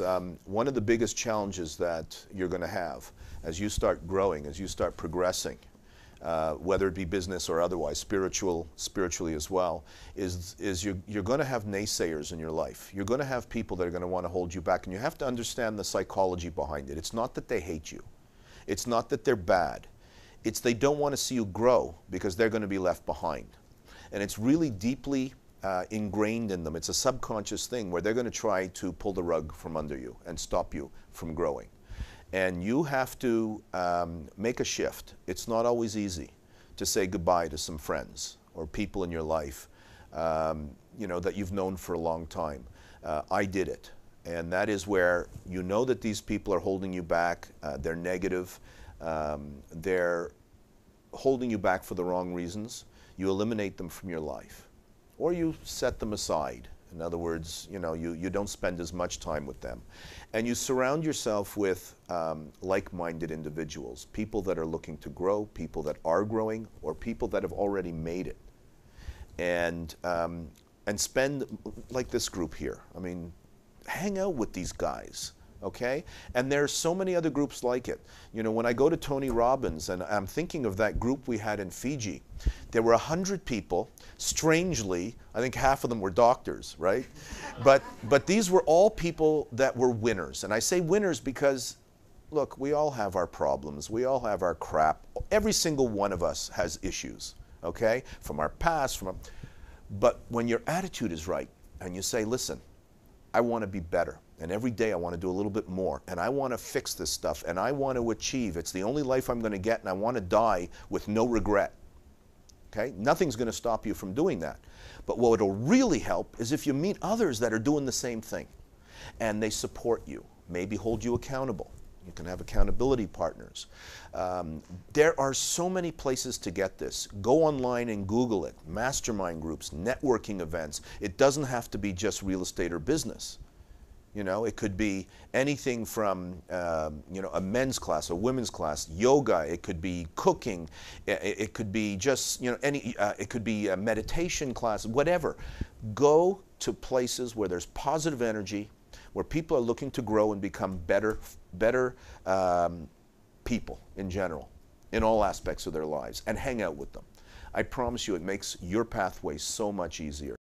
Um, one of the biggest challenges that you're going to have as you start growing, as you start progressing, uh, whether it be business or otherwise, spiritual, spiritually as well, is, is you're, you're going to have naysayers in your life. You're going to have people that are going to want to hold you back, and you have to understand the psychology behind it. It's not that they hate you. It's not that they're bad. It's they don't want to see you grow because they're going to be left behind. And it's really deeply uh, ingrained in them. It's a subconscious thing where they're going to try to pull the rug from under you and stop you from growing. And you have to um, make a shift. It's not always easy to say goodbye to some friends or people in your life, um, you know, that you've known for a long time. Uh, I did it. And that is where you know that these people are holding you back. Uh, they're negative. Um, they're holding you back for the wrong reasons. You eliminate them from your life or you set them aside. In other words, you know, you, you don't spend as much time with them. And you surround yourself with um, like-minded individuals, people that are looking to grow, people that are growing, or people that have already made it. And, um, and spend, like this group here, I mean, hang out with these guys okay? And there's so many other groups like it. You know, when I go to Tony Robbins, and I'm thinking of that group we had in Fiji, there were 100 people. Strangely, I think half of them were doctors, right? but, but these were all people that were winners. And I say winners because, look, we all have our problems. We all have our crap. Every single one of us has issues, okay? From our past, from our, but when your attitude is right, and you say, listen, I want to be better. And every day I want to do a little bit more. And I want to fix this stuff. And I want to achieve. It's the only life I'm going to get. And I want to die with no regret. Okay? Nothing's going to stop you from doing that. But what will really help is if you meet others that are doing the same thing. And they support you, maybe hold you accountable. You can have accountability partners. Um, there are so many places to get this. Go online and Google it. Mastermind groups, networking events. It doesn't have to be just real estate or business. You know, it could be anything from, um, you know, a men's class, a women's class, yoga. It could be cooking. It, it could be just, you know, any. Uh, it could be a meditation class, whatever. Go to places where there's positive energy, where people are looking to grow and become better, better um, people in general, in all aspects of their lives, and hang out with them. I promise you, it makes your pathway so much easier.